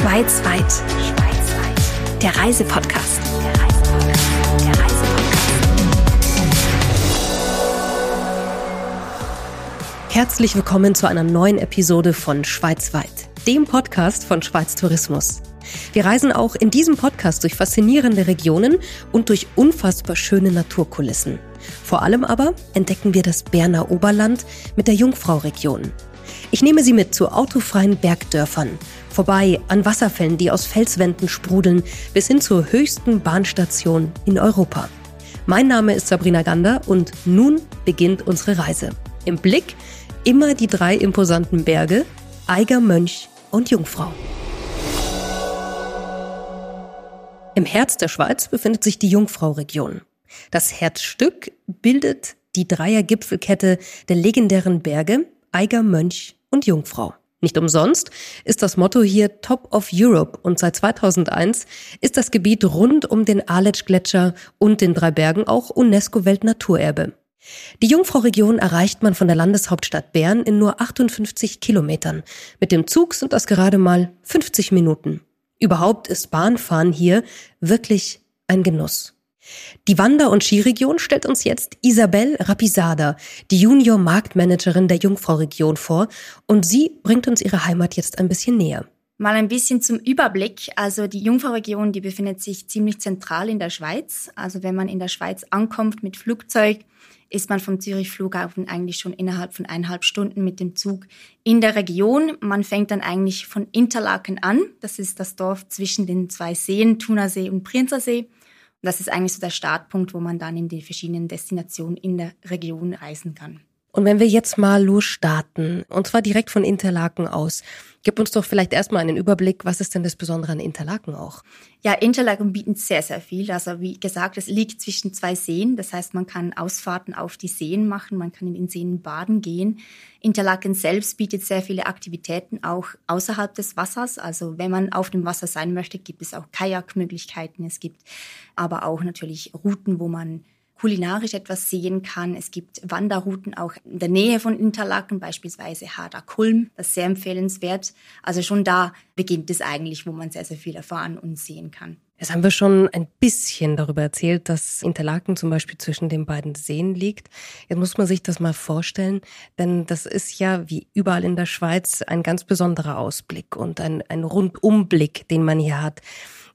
Schweizweit. Der Reisepodcast. Der Reisepodcast. Herzlich willkommen zu einer neuen Episode von Schweizweit, dem Podcast von Schweiz Tourismus. Wir reisen auch in diesem Podcast durch faszinierende Regionen und durch unfassbar schöne Naturkulissen. Vor allem aber entdecken wir das Berner Oberland mit der Jungfrau-Region. Ich nehme Sie mit zu autofreien Bergdörfern, vorbei an Wasserfällen, die aus Felswänden sprudeln, bis hin zur höchsten Bahnstation in Europa. Mein Name ist Sabrina Gander und nun beginnt unsere Reise. Im Blick immer die drei imposanten Berge, Eiger Mönch und Jungfrau. Im Herz der Schweiz befindet sich die Jungfrau-Region. Das Herzstück bildet die Dreiergipfelkette der legendären Berge Eiger Mönch und Jungfrau. Nicht umsonst ist das Motto hier Top of Europe und seit 2001 ist das Gebiet rund um den Aletsch-Gletscher und den drei Bergen auch UNESCO-Weltnaturerbe. Die Jungfrau-Region erreicht man von der Landeshauptstadt Bern in nur 58 Kilometern. Mit dem Zug sind das gerade mal 50 Minuten. Überhaupt ist Bahnfahren hier wirklich ein Genuss. Die Wander- und Skiregion stellt uns jetzt Isabel Rapisada, die Junior-Marktmanagerin der Jungfrau-Region vor und sie bringt uns ihre Heimat jetzt ein bisschen näher. Mal ein bisschen zum Überblick. Also die Jungfrau-Region, die befindet sich ziemlich zentral in der Schweiz. Also wenn man in der Schweiz ankommt mit Flugzeug, ist man vom Zürich Flughafen eigentlich schon innerhalb von eineinhalb Stunden mit dem Zug in der Region. Man fängt dann eigentlich von Interlaken an. Das ist das Dorf zwischen den zwei Seen, Thunersee und Prinzersee. Und das ist eigentlich so der Startpunkt, wo man dann in die verschiedenen Destinationen in der Region reisen kann. Und wenn wir jetzt mal losstarten, und zwar direkt von Interlaken aus, gib uns doch vielleicht erstmal einen Überblick, was ist denn das Besondere an Interlaken auch? Ja, Interlaken bietet sehr, sehr viel. Also wie gesagt, es liegt zwischen zwei Seen. Das heißt, man kann Ausfahrten auf die Seen machen, man kann in den Seen baden gehen. Interlaken selbst bietet sehr viele Aktivitäten auch außerhalb des Wassers. Also wenn man auf dem Wasser sein möchte, gibt es auch Kajakmöglichkeiten. Es gibt aber auch natürlich Routen, wo man kulinarisch etwas sehen kann. Es gibt Wanderrouten auch in der Nähe von Interlaken, beispielsweise Harder Kulm, das ist sehr empfehlenswert. Also schon da beginnt es eigentlich, wo man sehr, sehr viel erfahren und sehen kann. Jetzt haben wir schon ein bisschen darüber erzählt, dass Interlaken zum Beispiel zwischen den beiden Seen liegt. Jetzt muss man sich das mal vorstellen, denn das ist ja wie überall in der Schweiz ein ganz besonderer Ausblick und ein, ein Rundumblick, den man hier hat.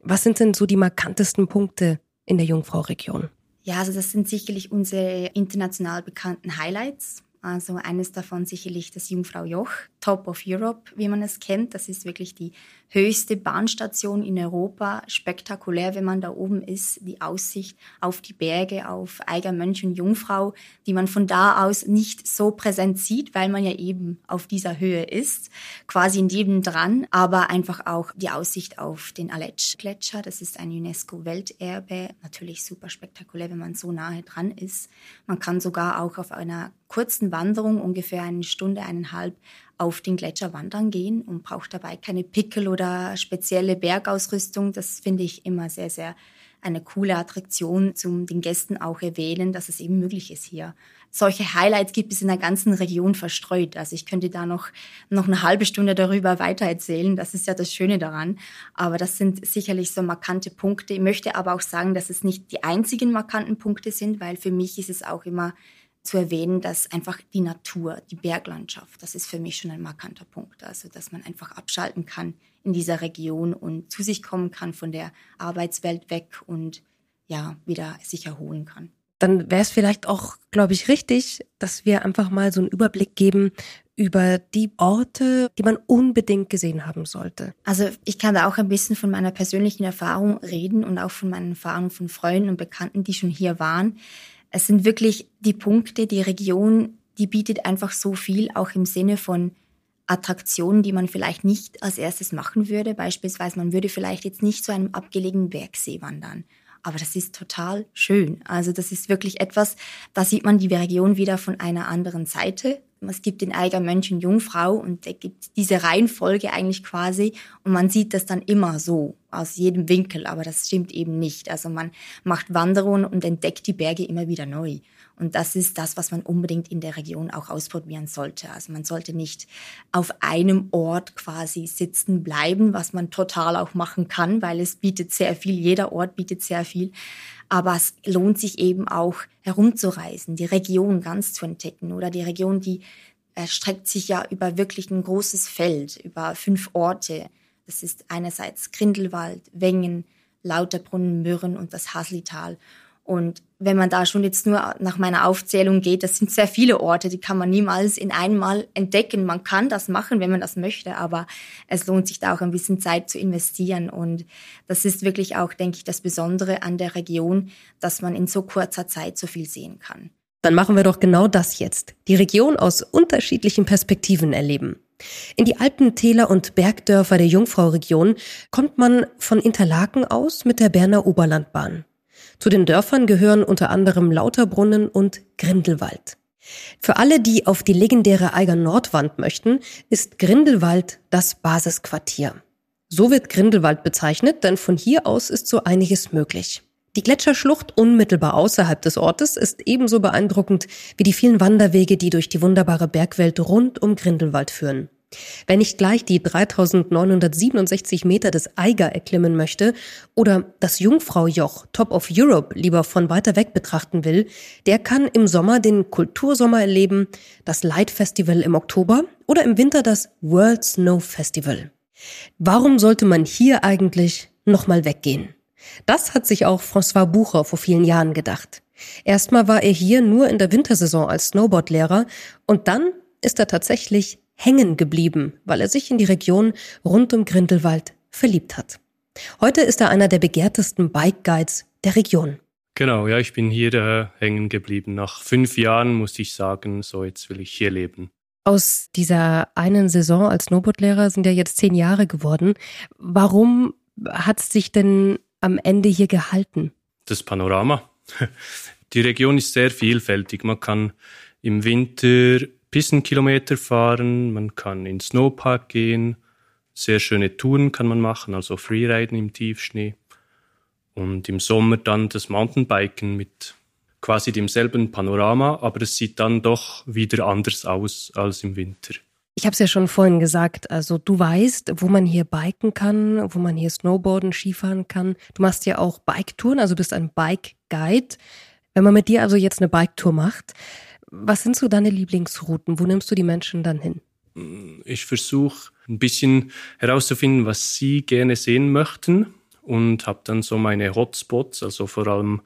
Was sind denn so die markantesten Punkte in der Jungfrau-Region? Ja, also das sind sicherlich unsere international bekannten Highlights. Also eines davon sicherlich das Jungfrau Joch, Top of Europe, wie man es kennt. Das ist wirklich die höchste Bahnstation in Europa. Spektakulär, wenn man da oben ist. Die Aussicht auf die Berge, auf Eiger Mönch und Jungfrau, die man von da aus nicht so präsent sieht, weil man ja eben auf dieser Höhe ist. Quasi nebendran. Aber einfach auch die Aussicht auf den Aletsch-Gletscher. Das ist ein UNESCO-Welterbe. Natürlich super spektakulär, wenn man so nahe dran ist. Man kann sogar auch auf einer kurzen Wanderung, ungefähr eine Stunde, eineinhalb, auf den Gletscher wandern gehen und braucht dabei keine Pickel oder spezielle Bergausrüstung. Das finde ich immer sehr, sehr eine coole Attraktion zum den Gästen auch erwähnen, dass es eben möglich ist hier. Solche Highlights gibt es in der ganzen Region verstreut. Also ich könnte da noch, noch eine halbe Stunde darüber weiter erzählen. Das ist ja das Schöne daran. Aber das sind sicherlich so markante Punkte. Ich möchte aber auch sagen, dass es nicht die einzigen markanten Punkte sind, weil für mich ist es auch immer zu erwähnen, dass einfach die Natur, die Berglandschaft, das ist für mich schon ein markanter Punkt. Also, dass man einfach abschalten kann in dieser Region und zu sich kommen kann von der Arbeitswelt weg und ja, wieder sich erholen kann. Dann wäre es vielleicht auch, glaube ich, richtig, dass wir einfach mal so einen Überblick geben über die Orte, die man unbedingt gesehen haben sollte. Also ich kann da auch ein bisschen von meiner persönlichen Erfahrung reden und auch von meinen Erfahrungen von Freunden und Bekannten, die schon hier waren. Es sind wirklich die Punkte, die Region, die bietet einfach so viel, auch im Sinne von Attraktionen, die man vielleicht nicht als erstes machen würde. Beispielsweise, man würde vielleicht jetzt nicht zu einem abgelegenen Bergsee wandern. Aber das ist total schön. Also das ist wirklich etwas, da sieht man die Region wieder von einer anderen Seite. Es gibt den Eiger Mönch und Jungfrau und es gibt diese Reihenfolge eigentlich quasi und man sieht das dann immer so aus jedem Winkel, aber das stimmt eben nicht. Also man macht Wanderungen und entdeckt die Berge immer wieder neu. Und das ist das, was man unbedingt in der Region auch ausprobieren sollte. Also man sollte nicht auf einem Ort quasi sitzen bleiben, was man total auch machen kann, weil es bietet sehr viel, jeder Ort bietet sehr viel. Aber es lohnt sich eben auch herumzureisen, die Region ganz zu entdecken oder die Region, die erstreckt sich ja über wirklich ein großes Feld, über fünf Orte. Das ist einerseits Grindelwald, Wengen, Lauterbrunnen, Mürren und das Haslital. Und wenn man da schon jetzt nur nach meiner Aufzählung geht, das sind sehr viele Orte, die kann man niemals in einmal entdecken. Man kann das machen, wenn man das möchte, aber es lohnt sich da auch ein bisschen Zeit zu investieren. Und das ist wirklich auch, denke ich, das Besondere an der Region, dass man in so kurzer Zeit so viel sehen kann. Dann machen wir doch genau das jetzt. Die Region aus unterschiedlichen Perspektiven erleben. In die Alpentäler und Bergdörfer der Jungfrau-Region kommt man von Interlaken aus mit der Berner Oberlandbahn. Zu den Dörfern gehören unter anderem Lauterbrunnen und Grindelwald. Für alle, die auf die legendäre Eiger Nordwand möchten, ist Grindelwald das Basisquartier. So wird Grindelwald bezeichnet, denn von hier aus ist so einiges möglich. Die Gletscherschlucht unmittelbar außerhalb des Ortes ist ebenso beeindruckend wie die vielen Wanderwege, die durch die wunderbare Bergwelt rund um Grindelwald führen. Wer nicht gleich die 3967 Meter des Eiger erklimmen möchte oder das Jungfraujoch Top of Europe lieber von weiter weg betrachten will, der kann im Sommer den Kultursommer erleben, das Light Festival im Oktober oder im Winter das World Snow Festival. Warum sollte man hier eigentlich nochmal weggehen? Das hat sich auch François Bucher vor vielen Jahren gedacht. Erstmal war er hier nur in der Wintersaison als Snowboardlehrer und dann ist er tatsächlich hängen geblieben, weil er sich in die Region rund um Grindelwald verliebt hat. Heute ist er einer der begehrtesten Bike Guides der Region. Genau, ja, ich bin hier hängen geblieben. Nach fünf Jahren muss ich sagen, so jetzt will ich hier leben. Aus dieser einen Saison als Snowboardlehrer sind ja jetzt zehn Jahre geworden. Warum hat es sich denn am Ende hier gehalten? Das Panorama. Die Region ist sehr vielfältig. Man kann im Winter Pistenkilometer fahren, man kann in den Snowpark gehen, sehr schöne Touren kann man machen, also Freeriden im Tiefschnee. Und im Sommer dann das Mountainbiken mit quasi demselben Panorama, aber es sieht dann doch wieder anders aus als im Winter. Ich habe es ja schon vorhin gesagt, also du weißt, wo man hier biken kann, wo man hier Snowboarden, Skifahren kann. Du machst ja auch Biketouren, also bist ein Bike-Guide. Wenn man mit dir also jetzt eine Biketour macht, was sind so deine Lieblingsrouten? Wo nimmst du die Menschen dann hin? Ich versuche ein bisschen herauszufinden, was sie gerne sehen möchten und habe dann so meine Hotspots, also vor allem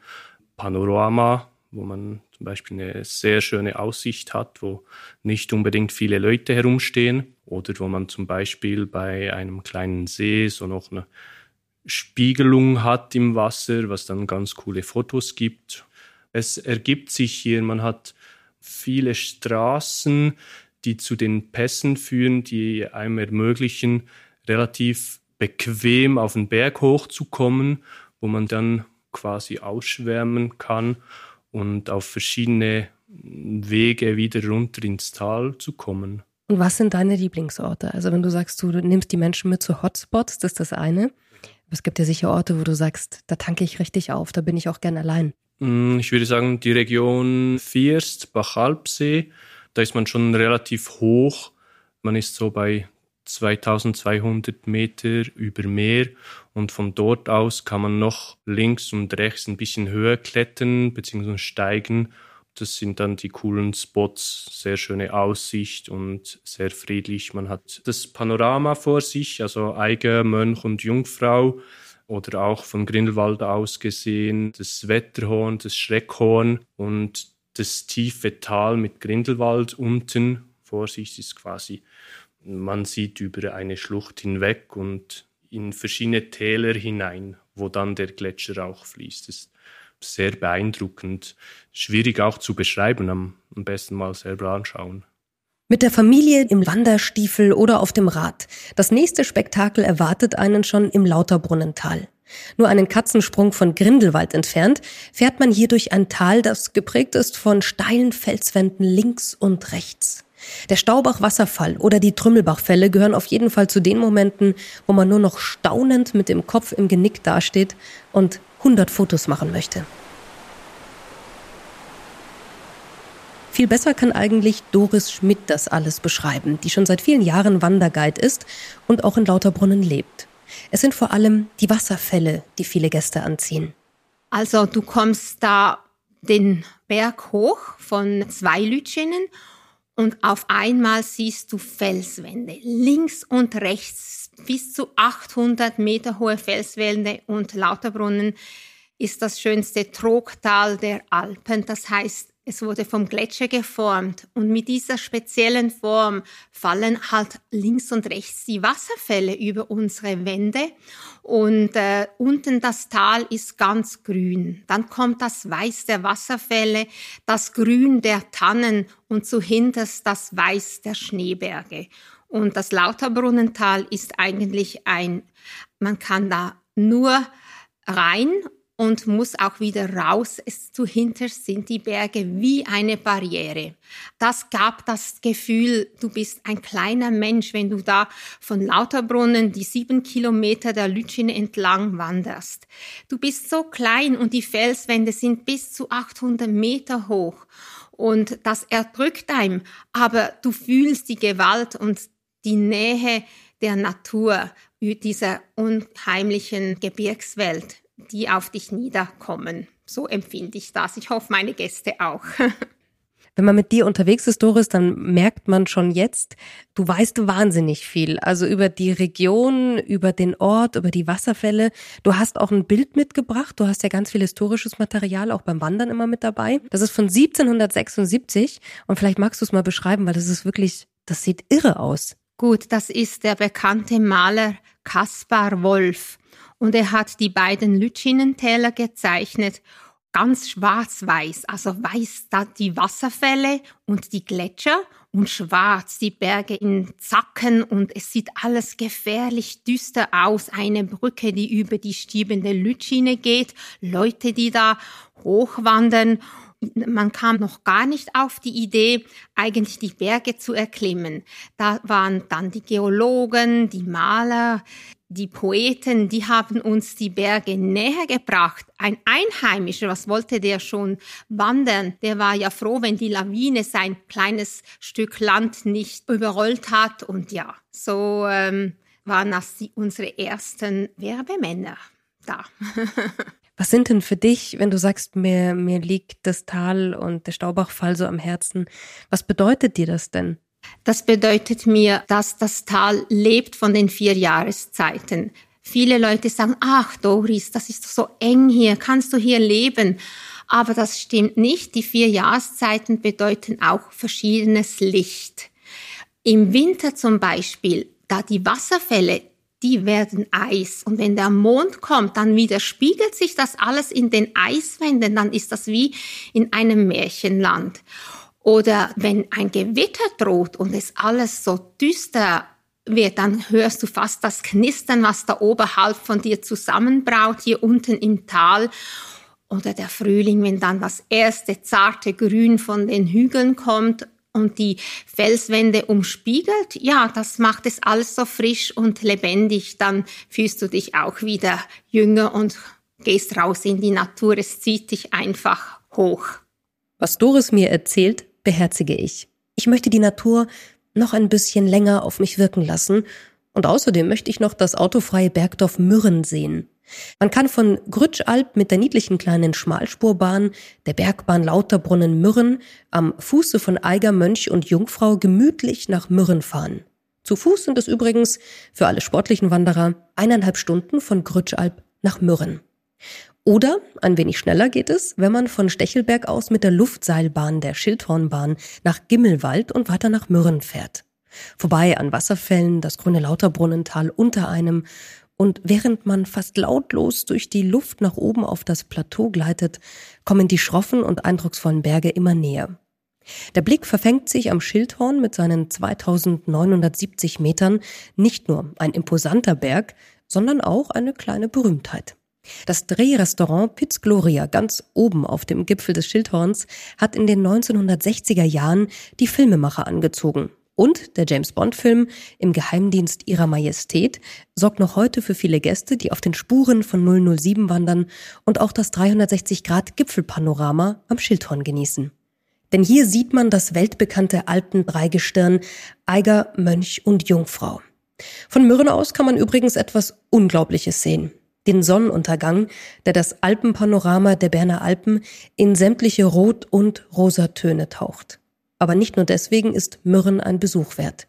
Panorama, wo man zum Beispiel eine sehr schöne Aussicht hat, wo nicht unbedingt viele Leute herumstehen oder wo man zum Beispiel bei einem kleinen See so noch eine Spiegelung hat im Wasser, was dann ganz coole Fotos gibt. Es ergibt sich hier, man hat viele Straßen, die zu den Pässen führen, die einem ermöglichen, relativ bequem auf den Berg hochzukommen, wo man dann quasi ausschwärmen kann und auf verschiedene Wege wieder runter ins Tal zu kommen. Und was sind deine Lieblingsorte? Also wenn du sagst, du nimmst die Menschen mit zu Hotspots, das ist das eine. Aber es gibt ja sicher Orte, wo du sagst, da tanke ich richtig auf, da bin ich auch gern allein. Mm, ich würde sagen, die Region Vierst, Bachalpsee, da ist man schon relativ hoch. Man ist so bei 2200 Meter über Meer und von dort aus kann man noch links und rechts ein bisschen höher klettern bzw. steigen. Das sind dann die coolen Spots, sehr schöne Aussicht und sehr friedlich. Man hat das Panorama vor sich, also Eiger, Mönch und Jungfrau oder auch von Grindelwald aus gesehen das Wetterhorn, das Schreckhorn und das tiefe Tal mit Grindelwald unten. Vorsicht ist quasi, man sieht über eine Schlucht hinweg und in verschiedene Täler hinein, wo dann der Gletscher auch fließt. Das ist sehr beeindruckend, schwierig auch zu beschreiben, am besten mal selber anschauen. Mit der Familie im Wanderstiefel oder auf dem Rad. Das nächste Spektakel erwartet einen schon im Lauterbrunnental. Nur einen Katzensprung von Grindelwald entfernt fährt man hier durch ein Tal, das geprägt ist von steilen Felswänden links und rechts. Der Staubach-Wasserfall oder die Trümmelbachfälle gehören auf jeden Fall zu den Momenten, wo man nur noch staunend mit dem Kopf im Genick dasteht und 100 Fotos machen möchte. Viel besser kann eigentlich Doris Schmidt das alles beschreiben, die schon seit vielen Jahren Wanderguide ist und auch in Lauterbrunnen lebt. Es sind vor allem die Wasserfälle, die viele Gäste anziehen. Also du kommst da den Berg hoch von zwei Lütschinen und auf einmal siehst du Felswände, links und rechts bis zu 800 Meter hohe Felswände und Lauterbrunnen ist das schönste Trogtal der Alpen. Das heißt, es wurde vom Gletscher geformt und mit dieser speziellen Form fallen halt links und rechts die Wasserfälle über unsere Wände und äh, unten das Tal ist ganz grün. Dann kommt das Weiß der Wasserfälle, das Grün der Tannen und zu hinterst das Weiß der Schneeberge. Und das Lauterbrunnental ist eigentlich ein, man kann da nur rein und muss auch wieder raus. Es zu hinter sind die Berge wie eine Barriere. Das gab das Gefühl, du bist ein kleiner Mensch, wenn du da von Lauterbrunnen die sieben Kilometer der Lütschine entlang wanderst. Du bist so klein und die Felswände sind bis zu 800 Meter hoch. Und das erdrückt einem, aber du fühlst die Gewalt und die Nähe der Natur, dieser unheimlichen Gebirgswelt die auf dich niederkommen. So empfinde ich das. Ich hoffe, meine Gäste auch. Wenn man mit dir unterwegs ist, Doris, dann merkt man schon jetzt, du weißt wahnsinnig viel. Also über die Region, über den Ort, über die Wasserfälle. Du hast auch ein Bild mitgebracht. Du hast ja ganz viel historisches Material auch beim Wandern immer mit dabei. Das ist von 1776 und vielleicht magst du es mal beschreiben, weil das ist wirklich, das sieht irre aus. Gut, das ist der bekannte Maler Kaspar Wolf und er hat die beiden Lütschinentäler gezeichnet, ganz schwarz-weiß, also weiß da die Wasserfälle und die Gletscher und schwarz die Berge in Zacken und es sieht alles gefährlich düster aus. Eine Brücke, die über die stiebende Lütschine geht, Leute, die da hochwandern man kam noch gar nicht auf die Idee, eigentlich die Berge zu erklimmen. Da waren dann die Geologen, die Maler, die Poeten, die haben uns die Berge näher gebracht. Ein Einheimischer, was wollte der schon wandern? Der war ja froh, wenn die Lawine sein kleines Stück Land nicht überrollt hat. Und ja, so ähm, waren das die, unsere ersten Werbemänner da. Was sind denn für dich, wenn du sagst, mir, mir liegt das Tal und der Staubachfall so am Herzen, was bedeutet dir das denn? Das bedeutet mir, dass das Tal lebt von den vier Jahreszeiten. Viele Leute sagen, ach Doris, das ist so eng hier, kannst du hier leben? Aber das stimmt nicht. Die vier Jahreszeiten bedeuten auch verschiedenes Licht. Im Winter zum Beispiel, da die Wasserfälle die werden Eis. Und wenn der Mond kommt, dann widerspiegelt sich das alles in den Eiswänden, dann ist das wie in einem Märchenland. Oder wenn ein Gewitter droht und es alles so düster wird, dann hörst du fast das Knistern, was da oberhalb von dir zusammenbraut, hier unten im Tal. Oder der Frühling, wenn dann das erste zarte Grün von den Hügeln kommt und die Felswände umspiegelt, ja, das macht es alles so frisch und lebendig. Dann fühlst du dich auch wieder jünger und gehst raus in die Natur. Es zieht dich einfach hoch. Was Doris mir erzählt, beherzige ich. Ich möchte die Natur noch ein bisschen länger auf mich wirken lassen und außerdem möchte ich noch das autofreie Bergdorf Mürren sehen. Man kann von Grütschalp mit der niedlichen kleinen Schmalspurbahn, der Bergbahn Lauterbrunnen Mürren, am Fuße von Eiger Mönch und Jungfrau gemütlich nach Mürren fahren. Zu Fuß sind es übrigens für alle sportlichen Wanderer eineinhalb Stunden von Grütschalp nach Mürren. Oder ein wenig schneller geht es, wenn man von Stechelberg aus mit der Luftseilbahn der Schildhornbahn nach Gimmelwald und weiter nach Mürren fährt. Vorbei an Wasserfällen, das grüne Lauterbrunnental unter einem und während man fast lautlos durch die Luft nach oben auf das Plateau gleitet, kommen die schroffen und eindrucksvollen Berge immer näher. Der Blick verfängt sich am Schildhorn mit seinen 2970 Metern nicht nur ein imposanter Berg, sondern auch eine kleine Berühmtheit. Das Drehrestaurant Piz Gloria ganz oben auf dem Gipfel des Schildhorns hat in den 1960er Jahren die Filmemacher angezogen. Und der James Bond-Film Im Geheimdienst ihrer Majestät sorgt noch heute für viele Gäste, die auf den Spuren von 007 wandern und auch das 360-Grad-Gipfelpanorama am Schildhorn genießen. Denn hier sieht man das weltbekannte Alpendreigestirn Eiger, Mönch und Jungfrau. Von Mürren aus kann man übrigens etwas Unglaubliches sehen. Den Sonnenuntergang, der das Alpenpanorama der Berner Alpen in sämtliche Rot- und Rosatöne taucht. Aber nicht nur deswegen ist Mürren ein Besuch wert.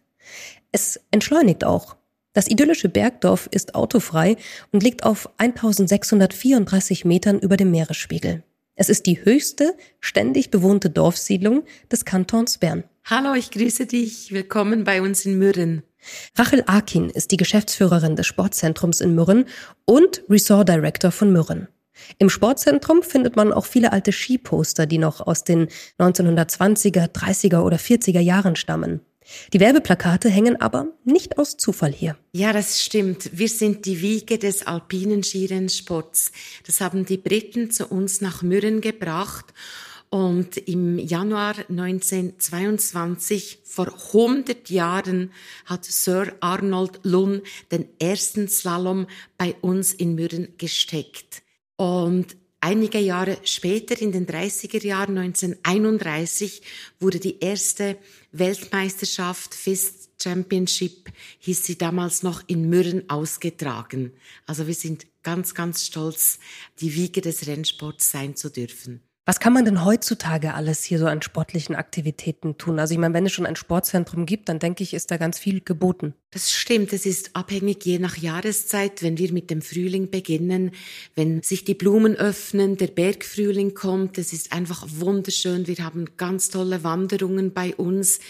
Es entschleunigt auch. Das idyllische Bergdorf ist autofrei und liegt auf 1634 Metern über dem Meeresspiegel. Es ist die höchste ständig bewohnte Dorfsiedlung des Kantons Bern. Hallo, ich grüße dich. Willkommen bei uns in Mürren. Rachel Akin ist die Geschäftsführerin des Sportzentrums in Mürren und Resort Director von Mürren. Im Sportzentrum findet man auch viele alte Skiposter, die noch aus den 1920er, 30er oder 40er Jahren stammen. Die Werbeplakate hängen aber nicht aus Zufall hier. Ja, das stimmt. Wir sind die Wiege des alpinen Skirennsports. Das haben die Briten zu uns nach Mürren gebracht. Und im Januar 1922, vor 100 Jahren, hat Sir Arnold Lunn den ersten Slalom bei uns in Mürren gesteckt. Und Einige Jahre später, in den 30er Jahren, 1931, wurde die erste Weltmeisterschaft Fist Championship, hieß sie damals noch in Mürren ausgetragen. Also wir sind ganz, ganz stolz, die Wiege des Rennsports sein zu dürfen. Was kann man denn heutzutage alles hier so an sportlichen Aktivitäten tun? Also ich meine, wenn es schon ein Sportzentrum gibt, dann denke ich, ist da ganz viel geboten. Das stimmt, es ist abhängig je nach Jahreszeit, wenn wir mit dem Frühling beginnen, wenn sich die Blumen öffnen, der Bergfrühling kommt, es ist einfach wunderschön. Wir haben ganz tolle Wanderungen bei uns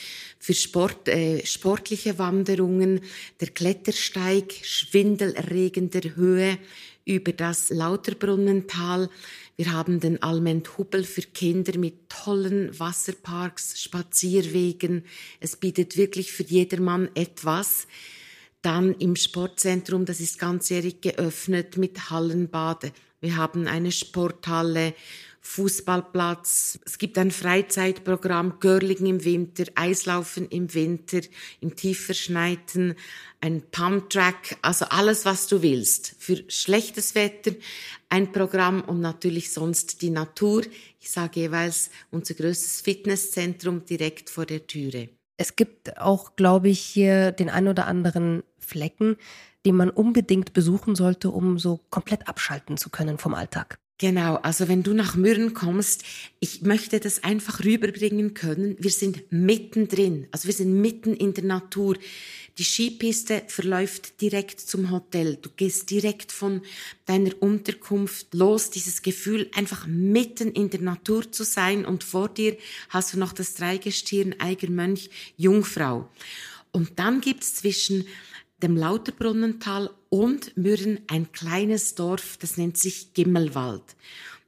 für Sport, äh, sportliche Wanderungen, der Klettersteig schwindelerregender Höhe über das Lauterbrunnental. Wir haben den Almend-Hubbel für Kinder mit tollen Wasserparks, Spazierwegen. Es bietet wirklich für jedermann etwas. Dann im Sportzentrum, das ist ganzjährig geöffnet mit Hallenbade. Wir haben eine Sporthalle Fußballplatz. Es gibt ein Freizeitprogramm, Görling im Winter, Eislaufen im Winter, im Tiefverschneiten, ein Pumptrack, also alles, was du willst. Für schlechtes Wetter ein Programm und natürlich sonst die Natur. Ich sage jeweils unser größtes Fitnesszentrum direkt vor der Türe. Es gibt auch, glaube ich, hier den ein oder anderen Flecken, den man unbedingt besuchen sollte, um so komplett abschalten zu können vom Alltag. Genau, also wenn du nach Mürren kommst, ich möchte das einfach rüberbringen können. Wir sind mittendrin, also wir sind mitten in der Natur. Die Skipiste verläuft direkt zum Hotel. Du gehst direkt von deiner Unterkunft los. Dieses Gefühl, einfach mitten in der Natur zu sein und vor dir hast du noch das Dreigestirn Eiger Mönch Jungfrau. Und dann gibt's zwischen dem Lauterbrunnental und Mürren ein kleines Dorf, das nennt sich Gimmelwald.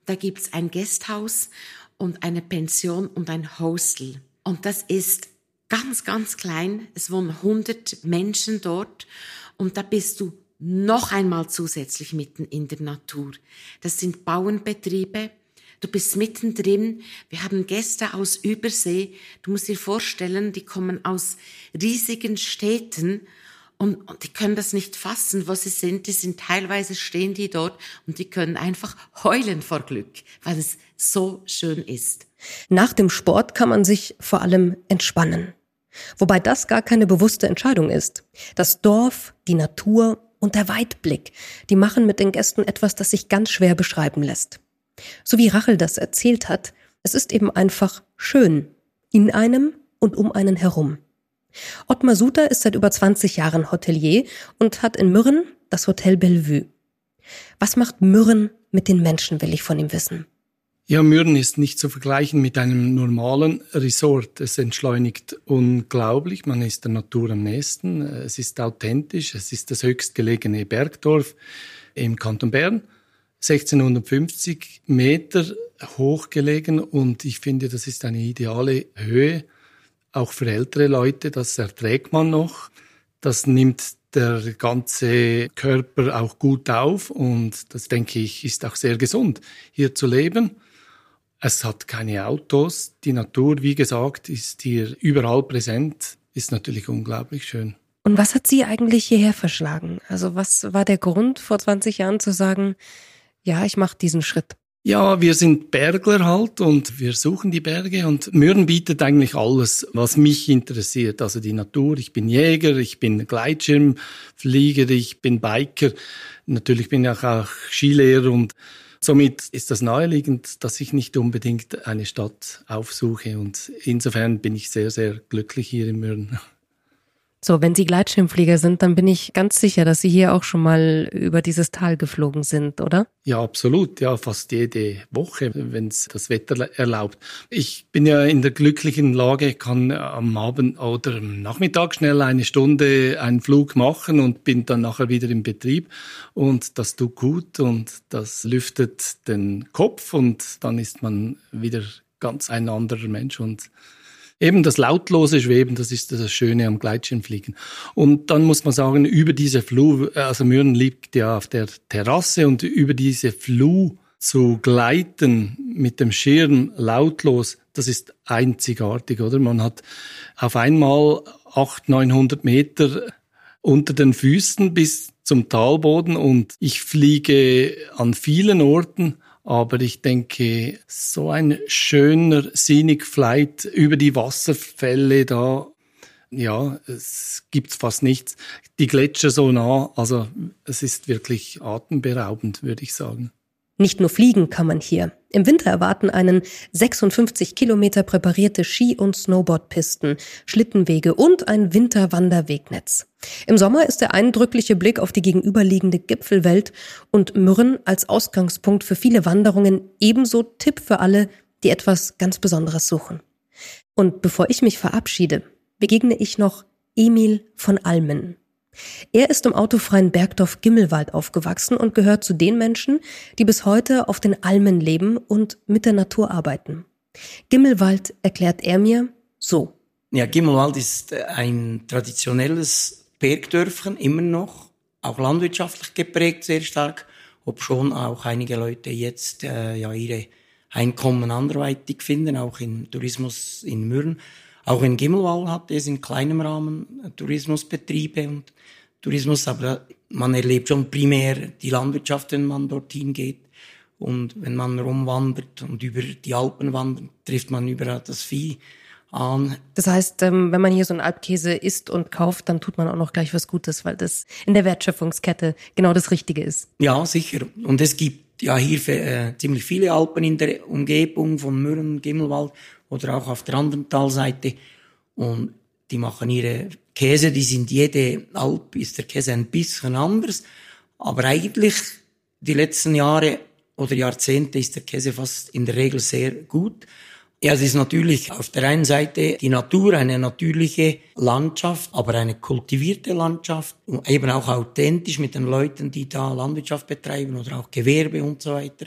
Da gibt's ein Gasthaus und eine Pension und ein Hostel. Und das ist ganz, ganz klein. Es wohnen 100 Menschen dort und da bist du noch einmal zusätzlich mitten in der Natur. Das sind Bauernbetriebe. Du bist mittendrin. Wir haben Gäste aus Übersee. Du musst dir vorstellen, die kommen aus riesigen Städten und, und die können das nicht fassen, was sie sind. Die sind teilweise stehen die dort und die können einfach heulen vor Glück, weil es so schön ist. Nach dem Sport kann man sich vor allem entspannen. Wobei das gar keine bewusste Entscheidung ist. Das Dorf, die Natur und der Weitblick, die machen mit den Gästen etwas, das sich ganz schwer beschreiben lässt. So wie Rachel das erzählt hat, es ist eben einfach schön. In einem und um einen herum. Ottmar Suter ist seit über 20 Jahren Hotelier und hat in Mürren das Hotel Bellevue. Was macht Mürren mit den Menschen, will ich von ihm wissen. Ja, Mürren ist nicht zu vergleichen mit einem normalen Resort. Es entschleunigt unglaublich. Man ist der Natur am nächsten. Es ist authentisch. Es ist das höchstgelegene Bergdorf im Kanton Bern. 1650 Meter hoch gelegen und ich finde, das ist eine ideale Höhe auch für ältere Leute, das erträgt man noch. Das nimmt der ganze Körper auch gut auf und das denke ich ist auch sehr gesund, hier zu leben. Es hat keine Autos. Die Natur, wie gesagt, ist hier überall präsent, ist natürlich unglaublich schön. Und was hat Sie eigentlich hierher verschlagen? Also was war der Grund vor 20 Jahren zu sagen, ja, ich mache diesen Schritt? Ja, wir sind Bergler halt und wir suchen die Berge und Mürren bietet eigentlich alles, was mich interessiert. Also die Natur, ich bin Jäger, ich bin Gleitschirmflieger, ich bin Biker, natürlich bin ich auch Skilehrer und somit ist das naheliegend, dass ich nicht unbedingt eine Stadt aufsuche und insofern bin ich sehr, sehr glücklich hier in Mürren. So, wenn Sie Gleitschirmflieger sind, dann bin ich ganz sicher, dass Sie hier auch schon mal über dieses Tal geflogen sind, oder? Ja, absolut. Ja, fast jede Woche, wenn es das Wetter erlaubt. Ich bin ja in der glücklichen Lage, kann am Abend oder am Nachmittag schnell eine Stunde einen Flug machen und bin dann nachher wieder im Betrieb. Und das tut gut und das lüftet den Kopf und dann ist man wieder ganz ein anderer Mensch und Eben das lautlose Schweben, das ist das Schöne am Gleitschirmfliegen. Und dann muss man sagen, über diese Fluh, also Mürren liegt ja auf der Terrasse und über diese Fluh zu gleiten mit dem Schirm lautlos, das ist einzigartig, oder? Man hat auf einmal 800, 900 Meter unter den Füßen bis zum Talboden und ich fliege an vielen Orten aber ich denke, so ein schöner Scenic Flight über die Wasserfälle da, ja, es gibt fast nichts. Die Gletscher so nah, also es ist wirklich atemberaubend, würde ich sagen. Nicht nur fliegen kann man hier. Im Winter erwarten einen 56 Kilometer präparierte Ski- und Snowboardpisten, Schlittenwege und ein Winterwanderwegnetz. Im Sommer ist der eindrückliche Blick auf die gegenüberliegende Gipfelwelt und Mürren als Ausgangspunkt für viele Wanderungen ebenso Tipp für alle, die etwas ganz Besonderes suchen. Und bevor ich mich verabschiede, begegne ich noch Emil von Almen. Er ist im autofreien Bergdorf Gimmelwald aufgewachsen und gehört zu den Menschen, die bis heute auf den Almen leben und mit der Natur arbeiten. Gimmelwald erklärt er mir so. Ja, Gimmelwald ist ein traditionelles Bergdörfchen, immer noch, auch landwirtschaftlich geprägt, sehr stark, obschon auch einige Leute jetzt äh, ja ihre Einkommen anderweitig finden, auch im Tourismus in Mürren. Auch in Gimmelwald hat es in kleinem Rahmen Tourismusbetriebe und Tourismus, aber man erlebt schon primär die Landwirtschaft, wenn man dorthin geht. Und wenn man rumwandert und über die Alpen wandert, trifft man überall das Vieh an. Das heißt, ähm, wenn man hier so einen Alpkäse isst und kauft, dann tut man auch noch gleich was Gutes, weil das in der Wertschöpfungskette genau das Richtige ist. Ja, sicher. Und es gibt ja hier äh, ziemlich viele Alpen in der Umgebung von Mürren, Gimmelwald oder auch auf der anderen Talseite. Und die machen ihre Käse, die sind jede Alp, ist der Käse ein bisschen anders. Aber eigentlich die letzten Jahre oder Jahrzehnte ist der Käse fast in der Regel sehr gut. Ja, es ist natürlich auf der einen Seite die Natur, eine natürliche Landschaft, aber eine kultivierte Landschaft, eben auch authentisch mit den Leuten, die da Landwirtschaft betreiben oder auch Gewerbe und so weiter.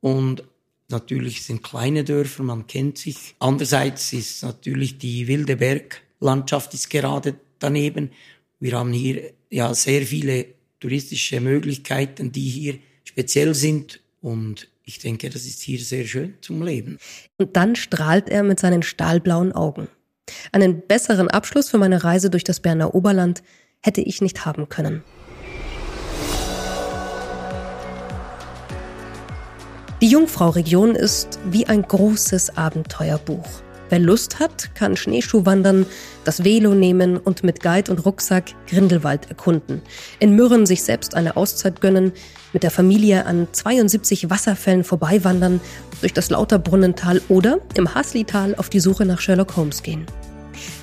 Und Natürlich sind kleine Dörfer, man kennt sich. Andererseits ist natürlich die wilde Berglandschaft ist gerade daneben. Wir haben hier ja sehr viele touristische Möglichkeiten, die hier speziell sind und ich denke, das ist hier sehr schön zum Leben. Und dann strahlt er mit seinen stahlblauen Augen. Einen besseren Abschluss für meine Reise durch das Berner Oberland hätte ich nicht haben können. Die Jungfrau-Region ist wie ein großes Abenteuerbuch. Wer Lust hat, kann Schneeschuh wandern, das Velo nehmen und mit Guide und Rucksack Grindelwald erkunden. In Mürren sich selbst eine Auszeit gönnen, mit der Familie an 72 Wasserfällen vorbeiwandern, durch das Lauterbrunnental oder im Haslital auf die Suche nach Sherlock Holmes gehen.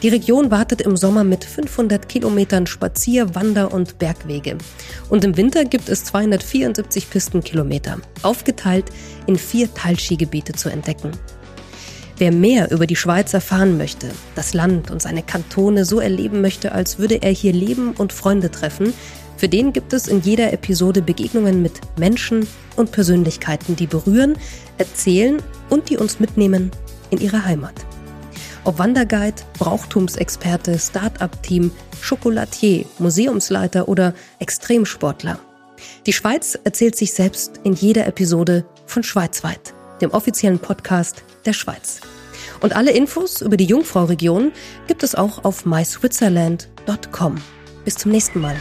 Die Region wartet im Sommer mit 500 Kilometern Spazier-, Wander- und Bergwege. Und im Winter gibt es 274 Pistenkilometer, aufgeteilt in vier Teilskigebiete zu entdecken. Wer mehr über die Schweiz erfahren möchte, das Land und seine Kantone so erleben möchte, als würde er hier leben und Freunde treffen, für den gibt es in jeder Episode Begegnungen mit Menschen und Persönlichkeiten, die berühren, erzählen und die uns mitnehmen in ihre Heimat. Ob Wanderguide, Brauchtumsexperte, Start-up-Team, Chocolatier, Museumsleiter oder Extremsportler. Die Schweiz erzählt sich selbst in jeder Episode von Schweizweit, dem offiziellen Podcast der Schweiz. Und alle Infos über die Jungfrau-Region gibt es auch auf myswitzerland.com. Bis zum nächsten Mal.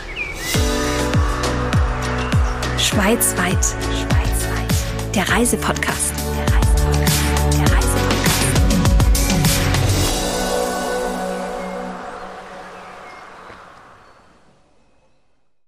Schweizweit. Schweizweit der Reisepodcast.